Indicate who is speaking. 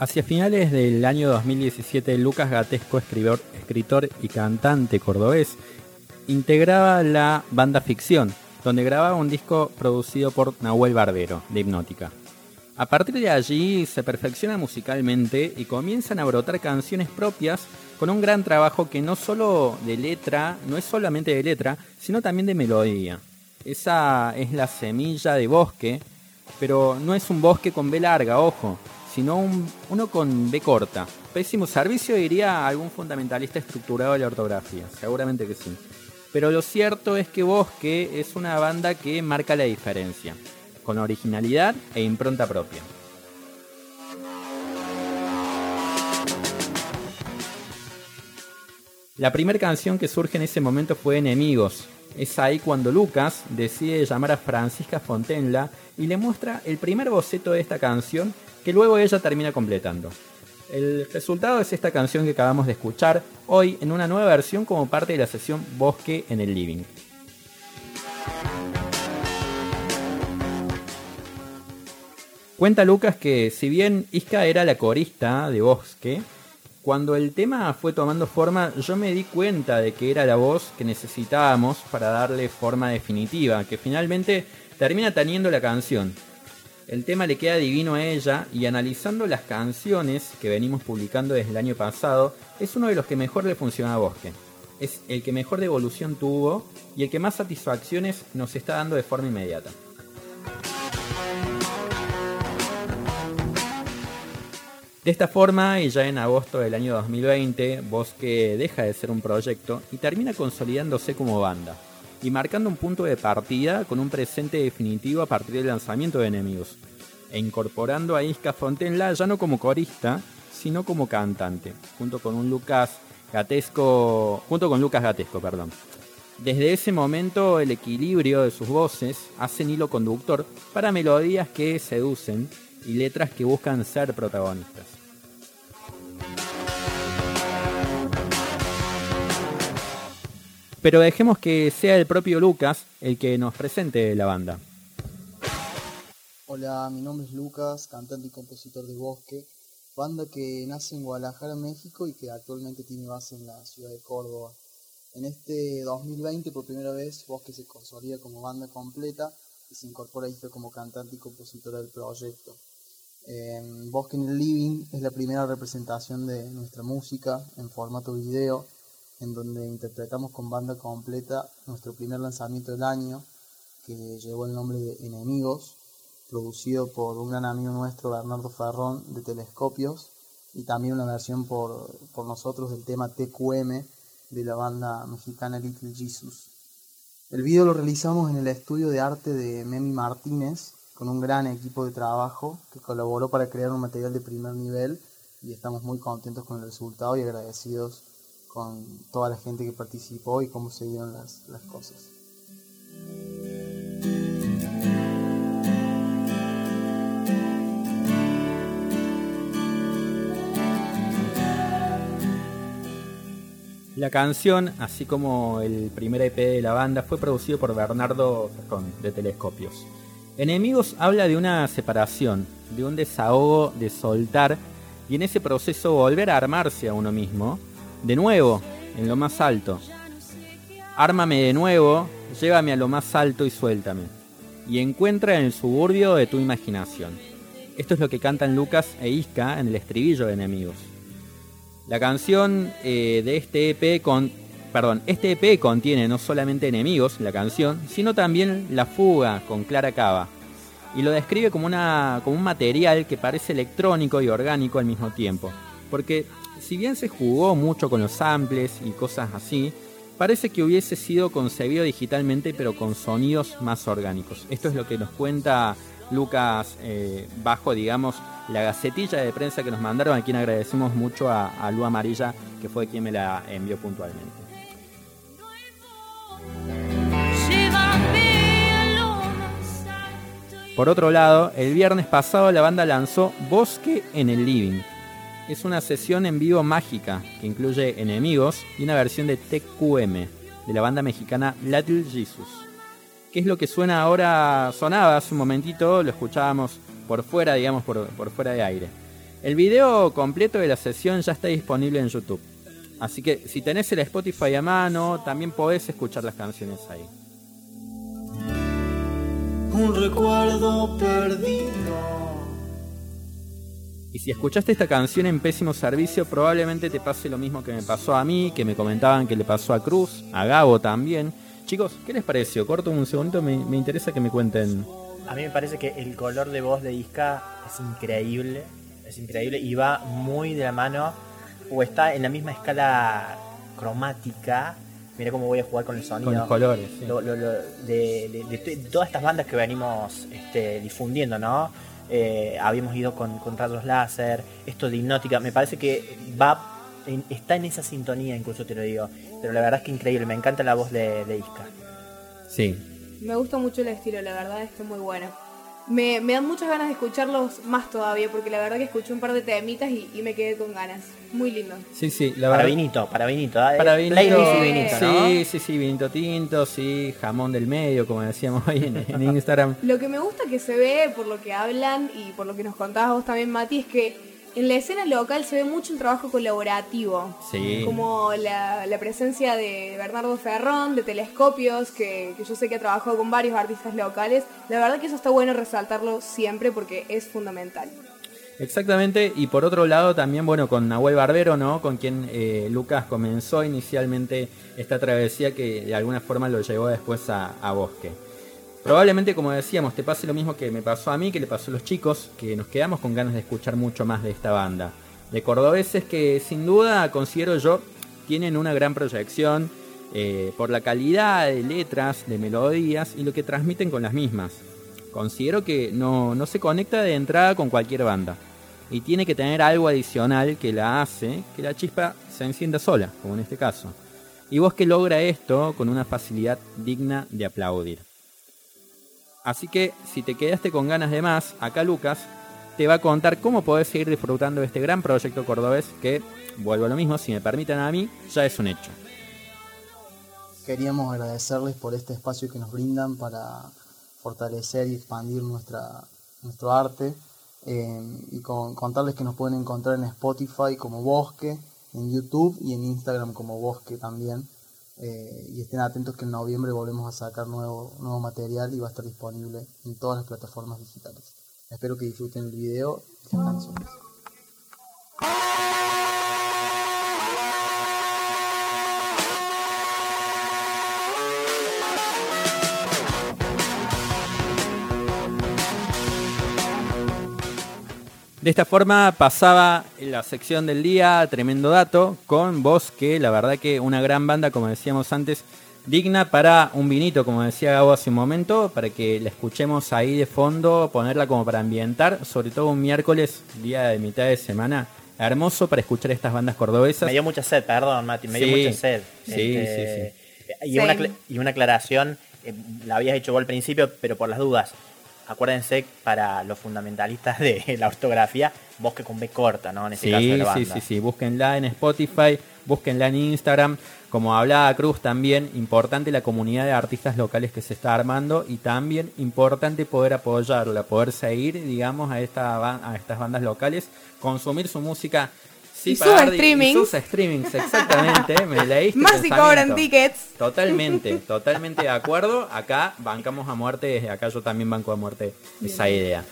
Speaker 1: Hacia finales del año 2017, Lucas Gatesco, escritor, y cantante cordobés, integraba la banda Ficción, donde grababa un disco producido por Nahuel Barbero, de Hipnótica. A partir de allí se perfecciona musicalmente y comienzan a brotar canciones propias con un gran trabajo que no solo de letra, no es solamente de letra, sino también de melodía. Esa es la semilla de bosque, pero no es un bosque con B larga, ojo, sino uno con B corta. Pésimo servicio diría algún fundamentalista estructurado de la ortografía, seguramente que sí. Pero lo cierto es que Bosque es una banda que marca la diferencia, con originalidad e impronta propia. La primera canción que surge en ese momento fue Enemigos. Es ahí cuando Lucas decide llamar a Francisca Fontenla y le muestra el primer boceto de esta canción que luego ella termina completando. El resultado es esta canción que acabamos de escuchar hoy en una nueva versión como parte de la sesión Bosque en el Living. Cuenta Lucas que si bien Isca era la corista de Bosque, cuando el tema fue tomando forma yo me di cuenta de que era la voz que necesitábamos para darle forma definitiva, que finalmente termina teniendo la canción. El tema le queda divino a ella y analizando las canciones que venimos publicando desde el año pasado, es uno de los que mejor le funciona a Bosque. Es el que mejor devolución tuvo y el que más satisfacciones nos está dando de forma inmediata. De esta forma, y ya en agosto del año 2020, Bosque deja de ser un proyecto y termina consolidándose como banda y marcando un punto de partida con un presente definitivo a partir del lanzamiento de Enemigos, e incorporando a Isca Fontenla ya no como corista, sino como cantante, junto con un Lucas Gatesco, junto con Lucas Gatesco, perdón. Desde ese momento el equilibrio de sus voces hacen hilo conductor para melodías que seducen y letras que buscan ser protagonistas. Pero dejemos que sea el propio Lucas el que nos presente la banda.
Speaker 2: Hola, mi nombre es Lucas, cantante y compositor de Bosque, banda que nace en Guadalajara, México y que actualmente tiene base en la ciudad de Córdoba. En este 2020, por primera vez, Bosque se consolida como banda completa y se incorpora a como cantante y compositora del proyecto. Bosque en el Living es la primera representación de nuestra música en formato video en donde interpretamos con banda completa nuestro primer lanzamiento del año, que llevó el nombre de Enemigos, producido por un gran amigo nuestro, Bernardo Ferrón, de Telescopios, y también una versión por, por nosotros del tema TQM de la banda mexicana Little Jesus. El video lo realizamos en el estudio de arte de Memi Martínez, con un gran equipo de trabajo que colaboró para crear un material de primer nivel y estamos muy contentos con el resultado y agradecidos con toda la gente que participó y cómo se dieron las, las cosas.
Speaker 1: La canción, así como el primer EP de la banda, fue producido por Bernardo Ferrón, de Telescopios. Enemigos habla de una separación, de un desahogo, de soltar y en ese proceso volver a armarse a uno mismo de nuevo, en lo más alto. Ármame de nuevo, llévame a lo más alto y suéltame. Y encuentra en el suburbio de tu imaginación. Esto es lo que cantan Lucas e Isca en el estribillo de Enemigos. La canción eh, de este EP con. Perdón, este EP contiene no solamente enemigos, la canción, sino también La Fuga con Clara Cava. Y lo describe como, una, como un material que parece electrónico y orgánico al mismo tiempo. Porque si bien se jugó mucho con los samples y cosas así, parece que hubiese sido concebido digitalmente pero con sonidos más orgánicos. Esto es lo que nos cuenta Lucas eh, bajo, digamos, la gacetilla de prensa que nos mandaron, a quien agradecemos mucho a, a Lu Amarilla, que fue quien me la envió puntualmente. Por otro lado, el viernes pasado la banda lanzó Bosque en el Living, es una sesión en vivo mágica que incluye enemigos y una versión de TQM de la banda mexicana Little Jesus. ¿Qué es lo que suena ahora? Sonaba hace un momentito, lo escuchábamos por fuera, digamos, por, fuera de aire. El video completo de la sesión ya está disponible en YouTube. Así que si tenés el Spotify a mano, también podés escuchar las canciones ahí.
Speaker 2: Un recuerdo perdido.
Speaker 1: Y si escuchaste esta canción en pésimo servicio, probablemente te pase lo mismo que me pasó a mí, que me comentaban que le pasó a Cruz, a Gabo también. Chicos, ¿qué les pareció? Corto un segundo, me, me interesa que me cuenten.
Speaker 3: A mí me parece que el color de voz de Isca es increíble, es increíble y va muy de la mano o está en la misma escala cromática. Mira cómo voy a jugar con el sonido.
Speaker 1: Con los colores, sí.
Speaker 3: Lo- lo- lo- de, de- de to- todas estas bandas que venimos este, difundiendo, ¿no? Eh, habíamos ido con, con rayos láser, esto de hipnótica, me parece que va en- está en esa sintonía, incluso te lo digo. Pero la verdad es que increíble, me encanta la voz de, de Isca.
Speaker 1: Sí,
Speaker 4: Me gusta mucho el estilo, la verdad es que muy bueno. Me, me dan muchas ganas de escucharlos más todavía, porque la verdad que escuché un par de temitas y, y me quedé con ganas. Muy lindo.
Speaker 1: sí, sí. La
Speaker 3: Para
Speaker 1: verdad-
Speaker 3: vinito, para vinito. ¿eh?
Speaker 1: Para vinito,
Speaker 3: y vinito, ¿no?
Speaker 1: Sí, sí, sí, vinito tinto, sí, jamón del medio, como decíamos hoy en, en Instagram.
Speaker 4: Lo que me gusta que se ve, por lo que hablan y por lo que nos contabas vos también, Mati, es que en la escena local se ve mucho el trabajo colaborativo.
Speaker 1: Sí.
Speaker 4: Como la, la presencia de Bernardo Ferrón, de Telescopios, que, que yo sé que ha trabajado con varios artistas locales. La verdad que eso está bueno resaltarlo siempre porque es fundamental.
Speaker 1: Exactamente, y por otro lado también, bueno, con Nahuel Barbero, ¿no? Con quien eh, Lucas comenzó inicialmente esta travesía que de alguna forma lo llevó después a, a Bosque. Probablemente, como decíamos, te pase lo mismo que me pasó a mí, que le pasó a los chicos, que nos quedamos con ganas de escuchar mucho más de esta banda. De cordobeses que sin duda considero yo tienen una gran proyección eh, por la calidad de letras, de melodías y lo que transmiten con las mismas. Considero que no, no se conecta de entrada con cualquier banda y tiene que tener algo adicional que la hace que la chispa se encienda sola, como en este caso. Y vos que logra esto con una facilidad digna de aplaudir. Así que si te quedaste con ganas de más, acá Lucas te va a contar cómo podés seguir disfrutando de este gran proyecto cordobés que, vuelvo a lo mismo, si me permiten a mí, ya es un hecho.
Speaker 2: Queríamos agradecerles por este espacio que nos brindan para fortalecer y expandir nuestra, nuestro arte eh, y con- contarles que nos pueden encontrar en Spotify como Bosque, en YouTube y en Instagram como Bosque también. Eh, y estén atentos que en noviembre volvemos a sacar nuevo, nuevo material y va a estar disponible en todas las plataformas digitales. Espero que disfruten el video y las canciones.
Speaker 1: De esta forma pasaba la sección del día, tremendo dato, con Bosque, la verdad que una gran banda, como decíamos antes, digna para un vinito, como decía Gabo hace un momento, para que la escuchemos ahí de fondo, ponerla como para ambientar, sobre todo un miércoles, día de mitad de semana, hermoso para escuchar estas bandas cordobesas.
Speaker 3: Me dio mucha sed, perdón, Mati, me dio
Speaker 1: Sí,
Speaker 3: mucha sed.
Speaker 1: sí,
Speaker 3: Este, Y,
Speaker 4: Same.
Speaker 3: una, y una aclaración, eh, la habías hecho vos al principio, pero por las dudas. Acuérdense, para los fundamentalistas de la ortografía, bosque con B corta, ¿no? En caso de
Speaker 1: Sí,
Speaker 3: la
Speaker 1: sí,
Speaker 3: banda.
Speaker 1: sí, sí, búsquenla en Spotify, búsquenla en Instagram. Como hablaba Cruz también, importante la comunidad de artistas locales que se está armando y también importante poder apoyarla, poder seguir, digamos, a, esta, ba- a estas bandas locales, consumir su música. Sí,
Speaker 4: Y sus
Speaker 1: pagar-
Speaker 4: streamings.
Speaker 1: sus streamings, exactamente, me leíste
Speaker 4: Más si cobran tickets.
Speaker 1: Totalmente, totalmente de acuerdo. Acá bancamos a muerte, desde acá yo también banco a muerte esa idea.